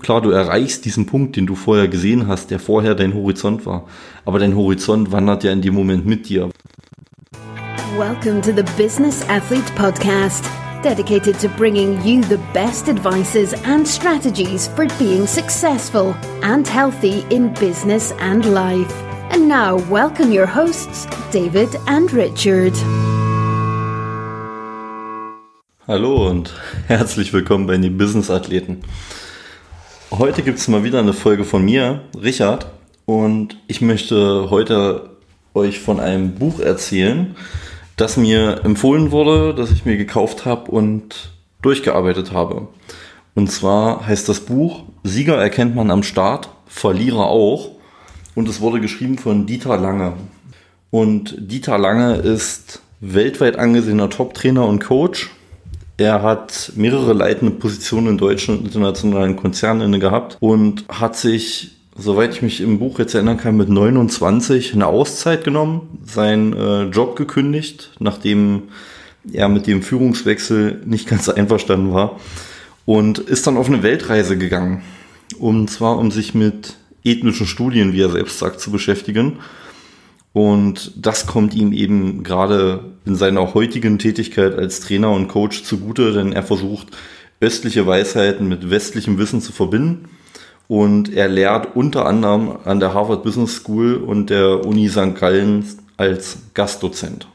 Klar, du erreichst diesen Punkt, den du vorher gesehen hast, der vorher dein Horizont war. Aber dein Horizont wandert ja in dem Moment mit dir. Welcome to the Business Athlete Podcast, dedicated to bringing you the best advices and strategies for being successful and healthy in business and life. And now, welcome your hosts, David and Richard. Hallo und herzlich willkommen bei den Business Athleten. Heute gibt es mal wieder eine Folge von mir, Richard, und ich möchte heute euch von einem Buch erzählen, das mir empfohlen wurde, das ich mir gekauft habe und durchgearbeitet habe. Und zwar heißt das Buch Sieger erkennt man am Start, Verlierer auch. Und es wurde geschrieben von Dieter Lange. Und Dieter Lange ist weltweit angesehener Top-Trainer und Coach er hat mehrere leitende Positionen in deutschen und internationalen Konzernen gehabt und hat sich, soweit ich mich im Buch jetzt erinnern kann, mit 29 eine Auszeit genommen, seinen äh, Job gekündigt, nachdem er mit dem Führungswechsel nicht ganz einverstanden war und ist dann auf eine Weltreise gegangen. Und zwar, um sich mit ethnischen Studien, wie er selbst sagt, zu beschäftigen und das kommt ihm eben gerade in seiner heutigen Tätigkeit als Trainer und Coach zugute, denn er versucht, östliche Weisheiten mit westlichem Wissen zu verbinden. Und er lehrt unter anderem an der Harvard Business School und der Uni St. Gallen als Gastdozent.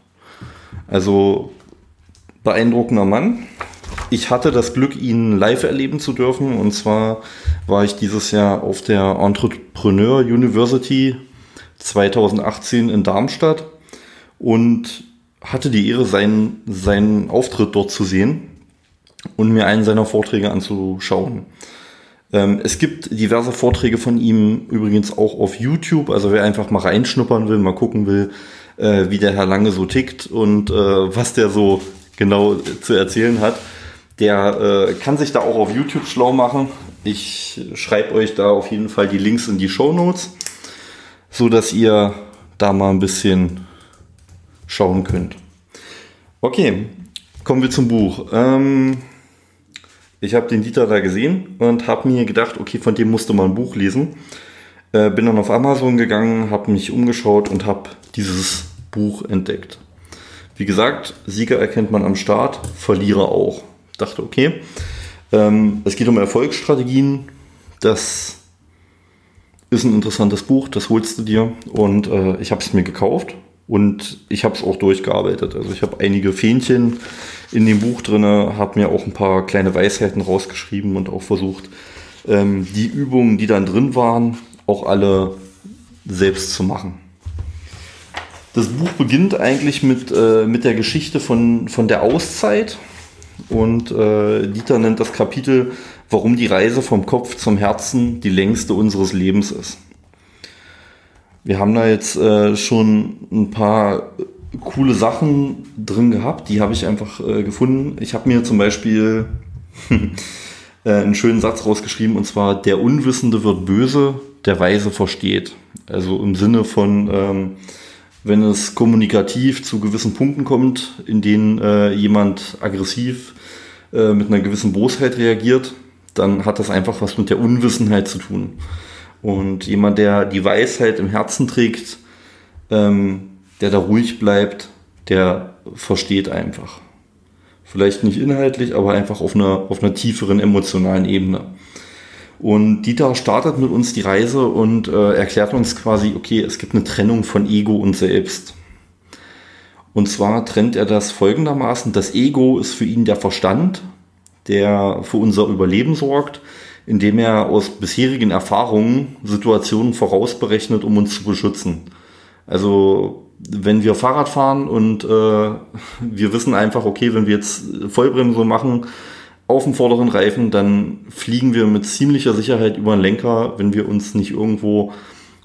Also beeindruckender Mann. Ich hatte das Glück, ihn live erleben zu dürfen. Und zwar war ich dieses Jahr auf der Entrepreneur University 2018 in Darmstadt und hatte die Ehre, seinen, seinen Auftritt dort zu sehen und mir einen seiner Vorträge anzuschauen. Ähm, es gibt diverse Vorträge von ihm übrigens auch auf YouTube, also wer einfach mal reinschnuppern will, mal gucken will, äh, wie der Herr Lange so tickt und äh, was der so genau zu erzählen hat, der äh, kann sich da auch auf YouTube schlau machen. Ich schreibe euch da auf jeden Fall die Links in die Show Notes so dass ihr da mal ein bisschen schauen könnt. Okay, kommen wir zum Buch. Ähm, ich habe den Dieter da gesehen und habe mir gedacht, okay, von dem musste man ein Buch lesen. Äh, bin dann auf Amazon gegangen, habe mich umgeschaut und habe dieses Buch entdeckt. Wie gesagt, Sieger erkennt man am Start, Verlierer auch. Dachte, okay, ähm, es geht um Erfolgsstrategien. Das ist ein interessantes Buch, das holst du dir. Und äh, ich habe es mir gekauft und ich habe es auch durchgearbeitet. Also ich habe einige Fähnchen in dem Buch drin, habe mir auch ein paar kleine Weisheiten rausgeschrieben und auch versucht, ähm, die Übungen, die dann drin waren, auch alle selbst zu machen. Das Buch beginnt eigentlich mit, äh, mit der Geschichte von, von der Auszeit. Und äh, Dieter nennt das Kapitel warum die Reise vom Kopf zum Herzen die längste unseres Lebens ist. Wir haben da jetzt äh, schon ein paar coole Sachen drin gehabt, die habe ich einfach äh, gefunden. Ich habe mir zum Beispiel äh, einen schönen Satz rausgeschrieben und zwar, der Unwissende wird böse, der Weise versteht. Also im Sinne von, ähm, wenn es kommunikativ zu gewissen Punkten kommt, in denen äh, jemand aggressiv äh, mit einer gewissen Bosheit reagiert, dann hat das einfach was mit der Unwissenheit zu tun. Und jemand, der die Weisheit im Herzen trägt, ähm, der da ruhig bleibt, der versteht einfach. Vielleicht nicht inhaltlich, aber einfach auf einer, auf einer tieferen emotionalen Ebene. Und Dieter startet mit uns die Reise und äh, erklärt uns quasi, okay, es gibt eine Trennung von Ego und Selbst. Und zwar trennt er das folgendermaßen, das Ego ist für ihn der Verstand der für unser Überleben sorgt, indem er aus bisherigen Erfahrungen Situationen vorausberechnet, um uns zu beschützen. Also wenn wir Fahrrad fahren und äh, wir wissen einfach, okay, wenn wir jetzt Vollbremsung machen auf dem vorderen Reifen, dann fliegen wir mit ziemlicher Sicherheit über den Lenker, wenn wir uns nicht irgendwo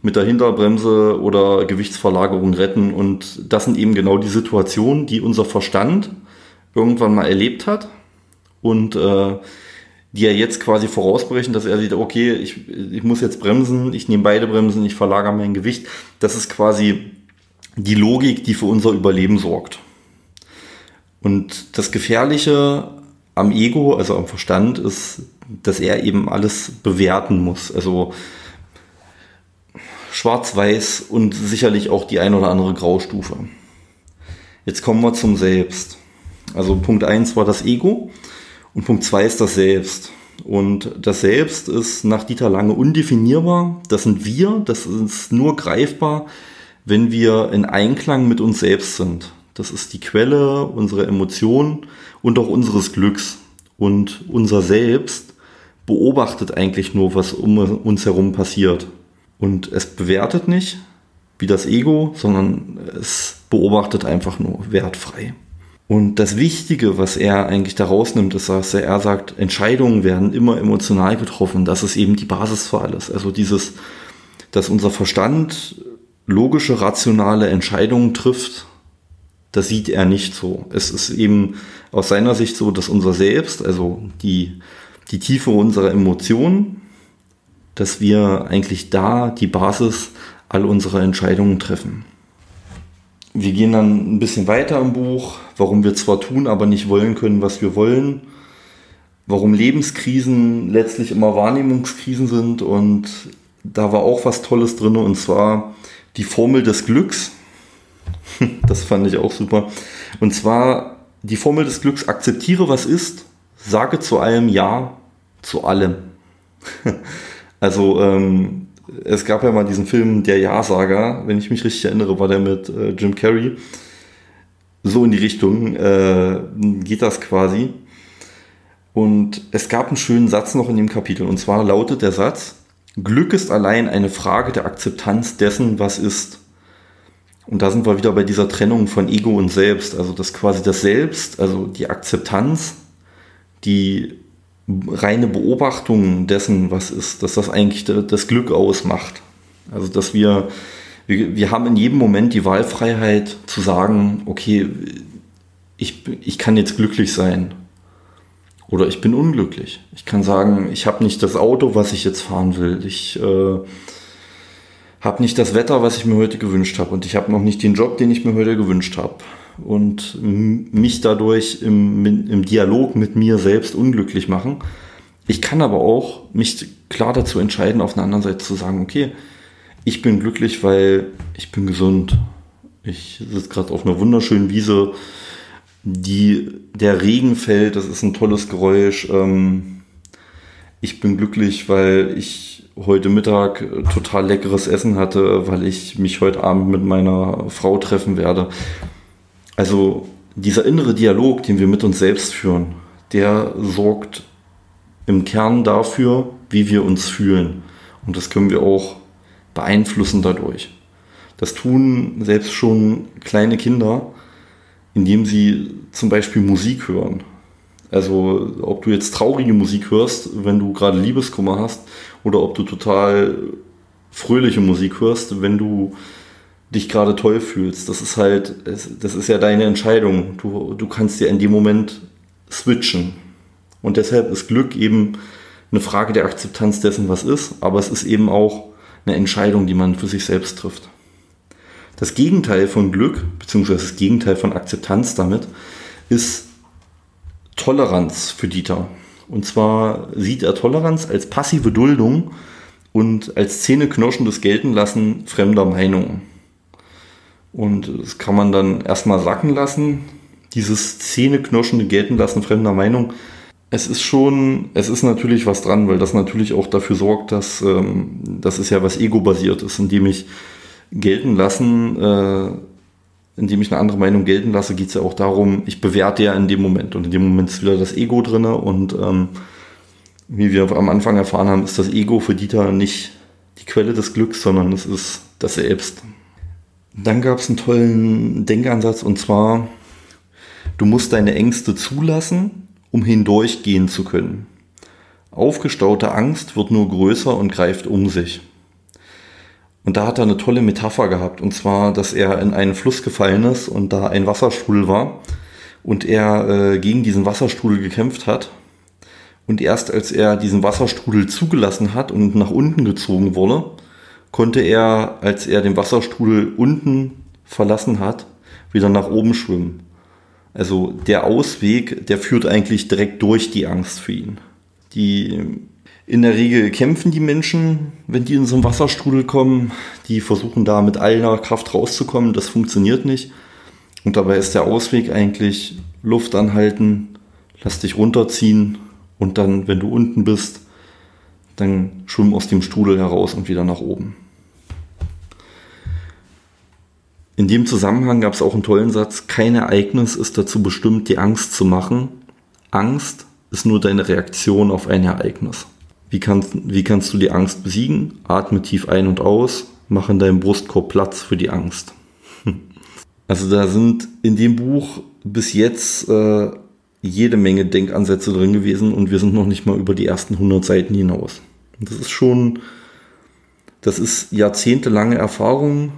mit der Hinterbremse oder Gewichtsverlagerung retten. Und das sind eben genau die Situationen, die unser Verstand irgendwann mal erlebt hat und äh, die er jetzt quasi vorausbrechen, dass er sieht, okay, ich, ich muss jetzt bremsen, ich nehme beide Bremsen, ich verlagere mein Gewicht. Das ist quasi die Logik, die für unser Überleben sorgt. Und das Gefährliche am Ego, also am Verstand, ist, dass er eben alles bewerten muss. Also schwarz-weiß und sicherlich auch die ein oder andere Graustufe. Jetzt kommen wir zum Selbst. Also Punkt 1 war das Ego und Punkt 2 ist das Selbst. Und das Selbst ist nach Dieter Lange undefinierbar. Das sind wir, das ist nur greifbar, wenn wir in Einklang mit uns selbst sind. Das ist die Quelle unserer Emotionen und auch unseres Glücks. Und unser Selbst beobachtet eigentlich nur, was um uns herum passiert. Und es bewertet nicht, wie das Ego, sondern es beobachtet einfach nur wertfrei. Und das Wichtige, was er eigentlich da rausnimmt, ist, dass er sagt, Entscheidungen werden immer emotional getroffen. Das ist eben die Basis für alles. Also dieses, dass unser Verstand logische, rationale Entscheidungen trifft, das sieht er nicht so. Es ist eben aus seiner Sicht so, dass unser Selbst, also die, die Tiefe unserer Emotionen, dass wir eigentlich da die Basis all unserer Entscheidungen treffen. Wir gehen dann ein bisschen weiter im Buch, warum wir zwar tun, aber nicht wollen können, was wir wollen, warum Lebenskrisen letztlich immer Wahrnehmungskrisen sind und da war auch was Tolles drin und zwar die Formel des Glücks. Das fand ich auch super. Und zwar die Formel des Glücks, akzeptiere was ist, sage zu allem Ja, zu allem. Also ähm, es gab ja mal diesen Film Der Ja-Sager, wenn ich mich richtig erinnere, war der mit äh, Jim Carrey. So in die Richtung äh, geht das quasi. Und es gab einen schönen Satz noch in dem Kapitel. Und zwar lautet der Satz, Glück ist allein eine Frage der Akzeptanz dessen, was ist. Und da sind wir wieder bei dieser Trennung von Ego und Selbst. Also das quasi das Selbst, also die Akzeptanz, die reine Beobachtung dessen, was ist, dass das eigentlich das Glück ausmacht. Also dass wir, wir, haben in jedem Moment die Wahlfreiheit zu sagen, okay, ich, ich kann jetzt glücklich sein oder ich bin unglücklich. Ich kann sagen, ich habe nicht das Auto, was ich jetzt fahren will. Ich äh, habe nicht das Wetter, was ich mir heute gewünscht habe und ich habe noch nicht den Job, den ich mir heute gewünscht habe und mich dadurch im, im Dialog mit mir selbst unglücklich machen. Ich kann aber auch mich klar dazu entscheiden, auf der anderen Seite zu sagen, okay, ich bin glücklich, weil ich bin gesund. Ich sitze gerade auf einer wunderschönen Wiese, die, der Regen fällt, das ist ein tolles Geräusch. Ähm, ich bin glücklich, weil ich heute Mittag total leckeres Essen hatte, weil ich mich heute Abend mit meiner Frau treffen werde. Also dieser innere Dialog, den wir mit uns selbst führen, der sorgt im Kern dafür, wie wir uns fühlen. Und das können wir auch beeinflussen dadurch. Das tun selbst schon kleine Kinder, indem sie zum Beispiel Musik hören. Also ob du jetzt traurige Musik hörst, wenn du gerade Liebeskummer hast, oder ob du total fröhliche Musik hörst, wenn du dich gerade toll fühlst. Das ist halt, das ist ja deine Entscheidung. Du, du kannst dir in dem Moment switchen. Und deshalb ist Glück eben eine Frage der Akzeptanz dessen, was ist, aber es ist eben auch eine Entscheidung, die man für sich selbst trifft. Das Gegenteil von Glück, beziehungsweise das Gegenteil von Akzeptanz damit, ist Toleranz für Dieter. Und zwar sieht er Toleranz als passive Duldung und als zähneknirschendes Geltenlassen fremder Meinungen. Und das kann man dann erstmal sacken lassen. Dieses Zähneknirschende gelten lassen fremder Meinung. Es ist schon, es ist natürlich was dran, weil das natürlich auch dafür sorgt, dass ähm, das ist ja was ego-basiert ist, indem ich gelten lassen, äh, indem ich eine andere Meinung gelten lasse, geht es ja auch darum, ich bewerte ja in dem Moment und in dem Moment ist wieder das Ego drin und ähm, wie wir am Anfang erfahren haben, ist das Ego für Dieter nicht die Quelle des Glücks, sondern es ist das Selbst. Dann gab es einen tollen Denkansatz und zwar, du musst deine Ängste zulassen, um hindurchgehen zu können. Aufgestaute Angst wird nur größer und greift um sich. Und da hat er eine tolle Metapher gehabt, und zwar, dass er in einen Fluss gefallen ist und da ein Wasserstrudel war und er äh, gegen diesen Wasserstrudel gekämpft hat. Und erst als er diesen Wasserstrudel zugelassen hat und nach unten gezogen wurde, konnte er, als er den Wasserstrudel unten verlassen hat, wieder nach oben schwimmen. Also der Ausweg, der führt eigentlich direkt durch die Angst für ihn. Die in der Regel kämpfen die Menschen, wenn die in so einen Wasserstrudel kommen. Die versuchen da mit aller Kraft rauszukommen. Das funktioniert nicht. Und dabei ist der Ausweg eigentlich Luft anhalten, lass dich runterziehen und dann, wenn du unten bist, dann schwimm aus dem Strudel heraus und wieder nach oben. In dem Zusammenhang gab es auch einen tollen Satz, kein Ereignis ist dazu bestimmt, die Angst zu machen. Angst ist nur deine Reaktion auf ein Ereignis. Wie kannst, wie kannst du die Angst besiegen? Atme tief ein und aus, mach in deinem Brustkorb Platz für die Angst. Also da sind in dem Buch bis jetzt äh, jede Menge Denkansätze drin gewesen und wir sind noch nicht mal über die ersten 100 Seiten hinaus. Das ist schon, das ist jahrzehntelange Erfahrung,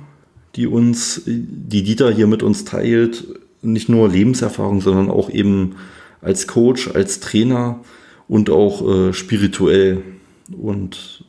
die uns, die Dieter hier mit uns teilt. Nicht nur Lebenserfahrung, sondern auch eben als Coach, als Trainer und auch äh, spirituell und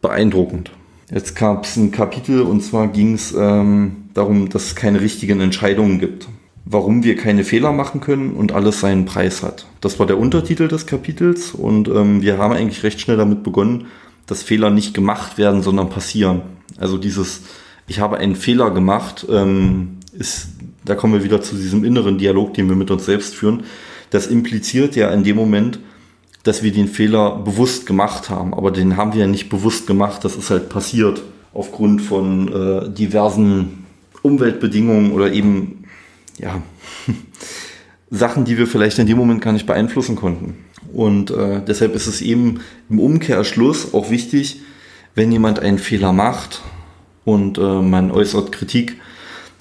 beeindruckend. Jetzt gab es ein Kapitel und zwar ging es ähm, darum, dass es keine richtigen Entscheidungen gibt. Warum wir keine Fehler machen können und alles seinen Preis hat. Das war der Untertitel des Kapitels und ähm, wir haben eigentlich recht schnell damit begonnen, dass Fehler nicht gemacht werden, sondern passieren. Also dieses, ich habe einen Fehler gemacht, ähm, ist, da kommen wir wieder zu diesem inneren Dialog, den wir mit uns selbst führen. Das impliziert ja in dem Moment, dass wir den Fehler bewusst gemacht haben. Aber den haben wir ja nicht bewusst gemacht. Das ist halt passiert aufgrund von äh, diversen Umweltbedingungen oder eben, ja, Sachen, die wir vielleicht in dem Moment gar nicht beeinflussen konnten. Und äh, deshalb ist es eben im Umkehrschluss auch wichtig, wenn jemand einen Fehler macht und äh, man äußert Kritik,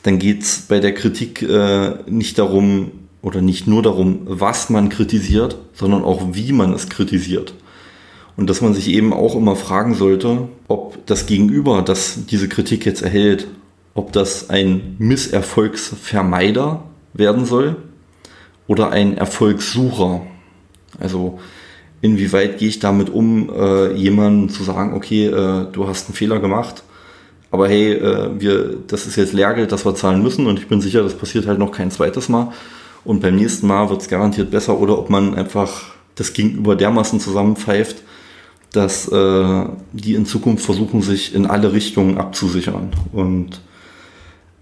dann geht es bei der Kritik äh, nicht darum, oder nicht nur darum, was man kritisiert, sondern auch wie man es kritisiert. Und dass man sich eben auch immer fragen sollte, ob das Gegenüber, das diese Kritik jetzt erhält, ob das ein Misserfolgsvermeider werden soll oder ein Erfolgssucher. Also inwieweit gehe ich damit um, äh, jemandem zu sagen, okay, äh, du hast einen Fehler gemacht, aber hey, äh, wir, das ist jetzt Lehrgeld, das wir zahlen müssen und ich bin sicher, das passiert halt noch kein zweites Mal und beim nächsten Mal wird es garantiert besser oder ob man einfach das Gegenüber dermaßen zusammenpfeift, dass äh, die in Zukunft versuchen, sich in alle Richtungen abzusichern. Und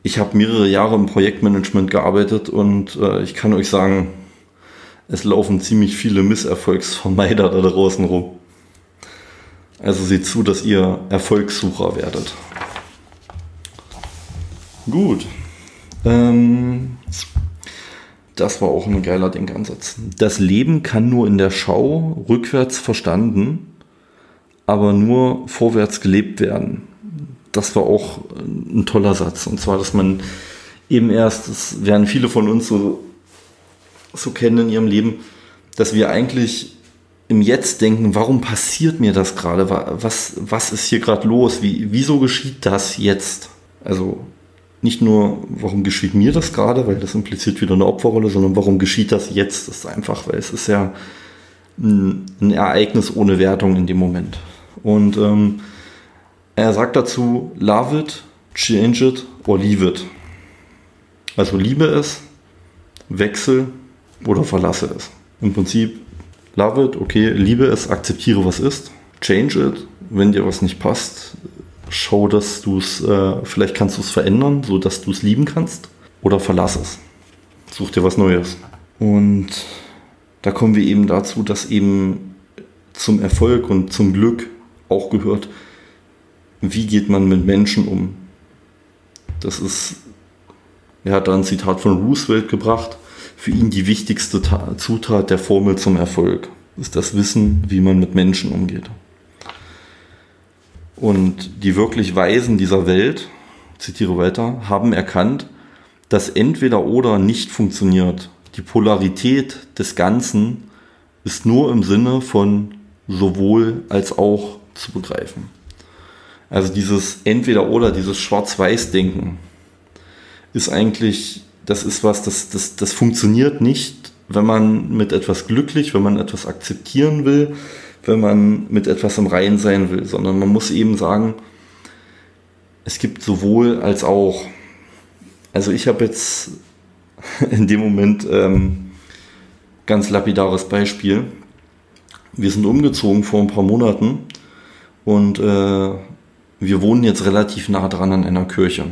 ich habe mehrere Jahre im Projektmanagement gearbeitet und äh, ich kann euch sagen, es laufen ziemlich viele Misserfolgsvermeider da draußen rum. Also seht zu, dass ihr Erfolgssucher werdet. Gut. Ähm, das war auch ein geiler Denkansatz. Das Leben kann nur in der Schau rückwärts verstanden, aber nur vorwärts gelebt werden. Das war auch ein toller Satz. Und zwar, dass man eben erst, das werden viele von uns so, so kennen in ihrem Leben, dass wir eigentlich im Jetzt denken, warum passiert mir das gerade? Was, was ist hier gerade los? Wie, wieso geschieht das jetzt? Also nicht nur, warum geschieht mir das gerade, weil das impliziert wieder eine Opferrolle, sondern warum geschieht das jetzt? Das ist einfach, weil es ist ja ein, ein Ereignis ohne Wertung in dem Moment. Und ähm, er sagt dazu, love it, change it or leave it. Also liebe es, wechsel oder verlasse es. Im Prinzip love it, okay, liebe es, akzeptiere was ist, change it, wenn dir was nicht passt, schau, dass du es, äh, vielleicht kannst du es verändern, so dass du es lieben kannst, oder verlass es. Such dir was Neues. Und da kommen wir eben dazu, dass eben zum Erfolg und zum Glück auch gehört, wie geht man mit Menschen um. Das ist, er hat da ein Zitat von Roosevelt gebracht, für ihn die wichtigste Zutat der Formel zum Erfolg ist das Wissen, wie man mit Menschen umgeht. Und die wirklich Weisen dieser Welt, zitiere weiter, haben erkannt, dass entweder oder nicht funktioniert. Die Polarität des Ganzen ist nur im Sinne von sowohl als auch zu begreifen. Also dieses entweder oder, dieses Schwarz-Weiß-Denken ist eigentlich, das ist was, das, das, das funktioniert nicht, wenn man mit etwas glücklich, wenn man etwas akzeptieren will, wenn man mit etwas im Reinen sein will, sondern man muss eben sagen, es gibt sowohl als auch. Also ich habe jetzt in dem Moment ähm, ganz lapidares Beispiel. Wir sind umgezogen vor ein paar Monaten und äh, wir wohnen jetzt relativ nah dran an einer Kirche.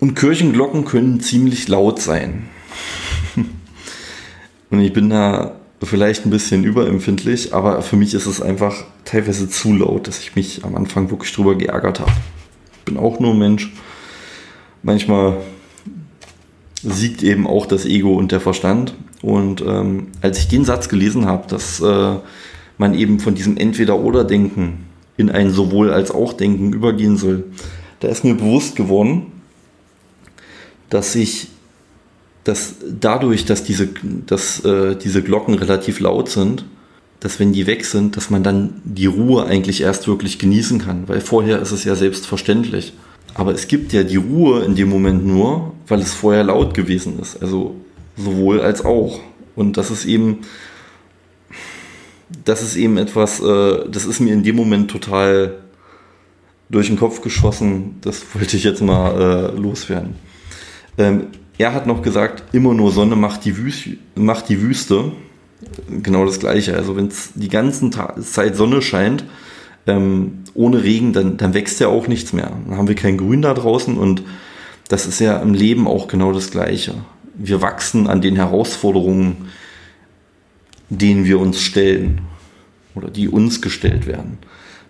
Und Kirchenglocken können ziemlich laut sein. und ich bin da vielleicht ein bisschen überempfindlich, aber für mich ist es einfach teilweise zu laut, dass ich mich am Anfang wirklich drüber geärgert habe. Bin auch nur Mensch. Manchmal siegt eben auch das Ego und der Verstand. Und ähm, als ich den Satz gelesen habe, dass äh, man eben von diesem Entweder-Oder-Denken in ein sowohl als auch Denken übergehen soll, da ist mir bewusst geworden, dass ich dass dadurch, dass diese, dass, äh, diese Glocken relativ laut sind, dass wenn die weg sind, dass man dann die Ruhe eigentlich erst wirklich genießen kann, weil vorher ist es ja selbstverständlich. Aber es gibt ja die Ruhe in dem Moment nur, weil es vorher laut gewesen ist. Also sowohl als auch. Und das ist eben, das ist eben etwas, äh, das ist mir in dem Moment total durch den Kopf geschossen. Das wollte ich jetzt mal äh, loswerden. Ähm, er hat noch gesagt, immer nur Sonne macht die, Wüste, macht die Wüste. Genau das Gleiche. Also wenn es die ganze Zeit Sonne scheint, ähm, ohne Regen, dann, dann wächst ja auch nichts mehr. Dann haben wir kein Grün da draußen und das ist ja im Leben auch genau das Gleiche. Wir wachsen an den Herausforderungen, denen wir uns stellen oder die uns gestellt werden.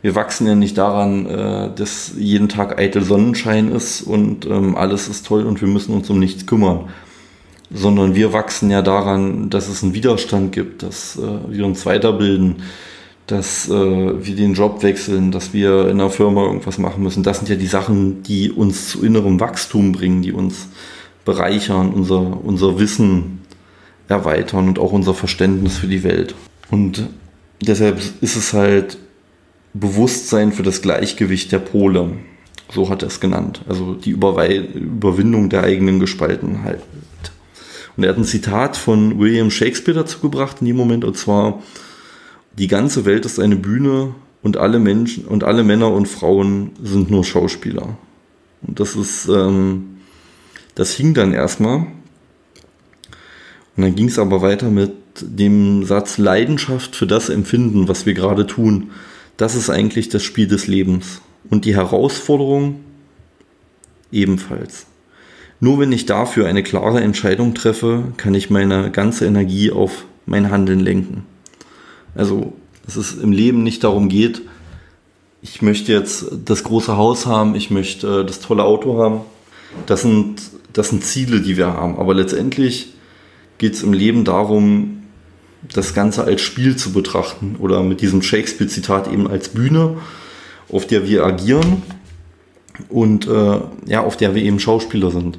Wir wachsen ja nicht daran, äh, dass jeden Tag eitel Sonnenschein ist und ähm, alles ist toll und wir müssen uns um nichts kümmern, sondern wir wachsen ja daran, dass es einen Widerstand gibt, dass äh, wir uns weiterbilden, dass äh, wir den Job wechseln, dass wir in der Firma irgendwas machen müssen. Das sind ja die Sachen, die uns zu innerem Wachstum bringen, die uns bereichern, unser, unser Wissen erweitern und auch unser Verständnis für die Welt. Und deshalb ist es halt Bewusstsein für das Gleichgewicht der Pole. So hat er es genannt. Also die Überwei Überwindung der eigenen Gespaltenheit. Und er hat ein Zitat von William Shakespeare dazu gebracht in dem Moment, und zwar, die ganze Welt ist eine Bühne und alle Menschen und alle Männer und Frauen sind nur Schauspieler. Und das ist, ähm, das hing dann erstmal. Und dann ging es aber weiter mit dem Satz Leidenschaft für das Empfinden, was wir gerade tun. Das ist eigentlich das Spiel des Lebens. Und die Herausforderung ebenfalls. Nur wenn ich dafür eine klare Entscheidung treffe, kann ich meine ganze Energie auf mein Handeln lenken. Also, dass es im Leben nicht darum geht, ich möchte jetzt das große Haus haben, ich möchte äh, das tolle Auto haben. Das sind, das sind Ziele, die wir haben. Aber letztendlich geht es im Leben darum, das Ganze als Spiel zu betrachten oder mit diesem Shakespeare-Zitat eben als Bühne, auf der wir agieren und äh, ja, auf der wir eben Schauspieler sind.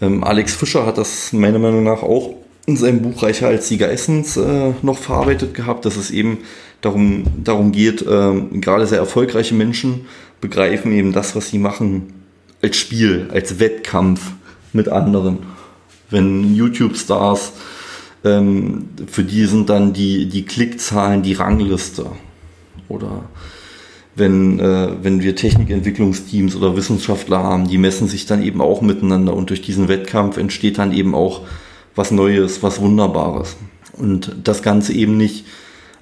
Ähm, Alex Fischer hat das meiner Meinung nach auch in seinem Buch Reicher als Sieger Essens äh, noch verarbeitet gehabt, dass es eben darum, darum geht, äh, gerade sehr erfolgreiche Menschen begreifen eben das, was sie machen, als Spiel, als Wettkampf mit anderen. Wenn YouTube-Stars, ähm, für die sind dann die, die Klickzahlen die Rangliste. Oder wenn, äh, wenn wir Technikentwicklungsteams oder Wissenschaftler haben, die messen sich dann eben auch miteinander und durch diesen Wettkampf entsteht dann eben auch was Neues, was Wunderbares. Und das Ganze eben nicht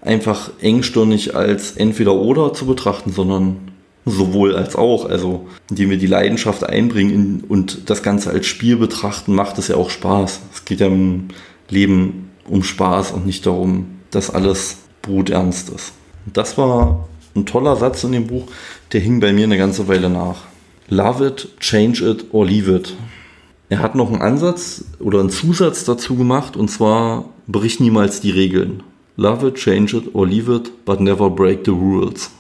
einfach engstirnig als entweder oder zu betrachten, sondern sowohl als auch. Also indem wir die Leidenschaft einbringen und das Ganze als Spiel betrachten, macht es ja auch Spaß. Es geht ja im Leben um Spaß und nicht darum, dass alles bruternst ist. Und das war ein toller Satz in dem Buch, der hing bei mir eine ganze Weile nach. Love it, change it or leave it. Er hat noch einen Ansatz oder einen Zusatz dazu gemacht und zwar brich niemals die Regeln. Love it, change it or leave it, but never break the rules.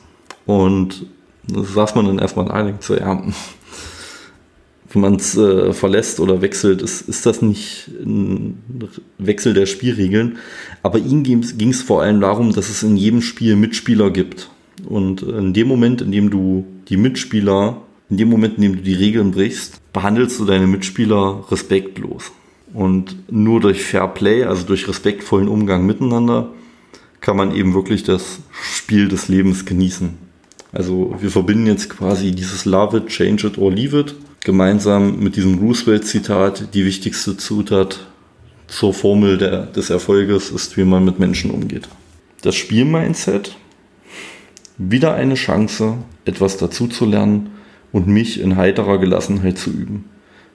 Und das saß man dann erstmal und denkt so, ja, wenn man es äh, verlässt oder wechselt, ist, ist das nicht ein Wechsel der Spielregeln. Aber ihm ging es vor allem darum, dass es in jedem Spiel Mitspieler gibt. Und in dem Moment, in dem du die Mitspieler in dem Moment, in dem du die Regeln brichst, behandelst du deine Mitspieler respektlos. Und nur durch Fair Play, also durch respektvollen Umgang miteinander, kann man eben wirklich das Spiel des Lebens genießen. Also wir verbinden jetzt quasi dieses Love it, change it or leave it gemeinsam mit diesem Roosevelt-Zitat, die wichtigste Zutat zur Formel der, des Erfolges ist, wie man mit Menschen umgeht. Das Spielmindset, wieder eine Chance, etwas dazuzulernen und mich in heiterer Gelassenheit zu üben.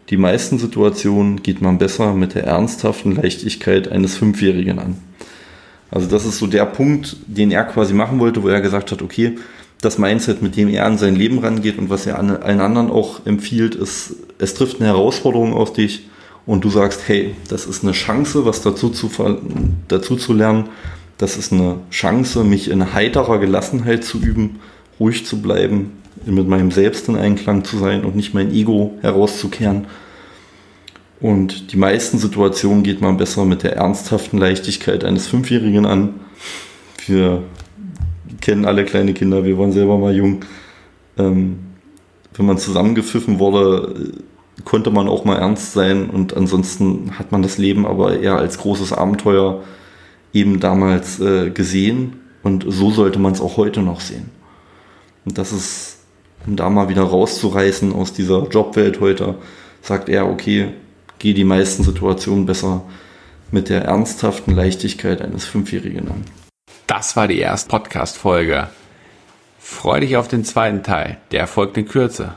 Die meisten Situationen geht man besser mit der ernsthaften Leichtigkeit eines Fünfjährigen an. Also das ist so der Punkt, den er quasi machen wollte, wo er gesagt hat, okay, das Mindset, mit dem er an sein Leben rangeht und was er allen anderen auch empfiehlt, ist, es trifft eine Herausforderung auf dich und du sagst, hey, das ist eine Chance, was dazu zu, dazu zu lernen. Das ist eine Chance, mich in heiterer Gelassenheit zu üben, ruhig zu bleiben, mit meinem Selbst in Einklang zu sein und nicht mein Ego herauszukehren. Und die meisten Situationen geht man besser mit der ernsthaften Leichtigkeit eines Fünfjährigen an. Wir kennen alle kleine Kinder, wir waren selber mal jung. Ähm, wenn man zusammengepfiffen wurde, konnte man auch mal ernst sein und ansonsten hat man das Leben aber eher als großes Abenteuer eben damals äh, gesehen und so sollte man es auch heute noch sehen. Und das ist, um da mal wieder rauszureißen aus dieser Jobwelt heute, sagt er, okay, geh die meisten Situationen besser mit der ernsthaften Leichtigkeit eines Fünfjährigen an. Das war die erste Podcast-Folge. Freu dich auf den zweiten Teil, der folgt in Kürze.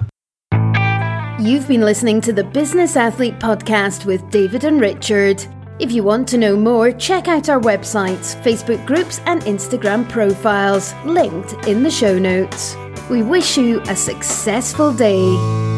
You've been listening to the Business Athlete Podcast with David and Richard. If you want to know more, check out our websites, Facebook groups, and Instagram profiles, linked in the show notes. We wish you a successful day.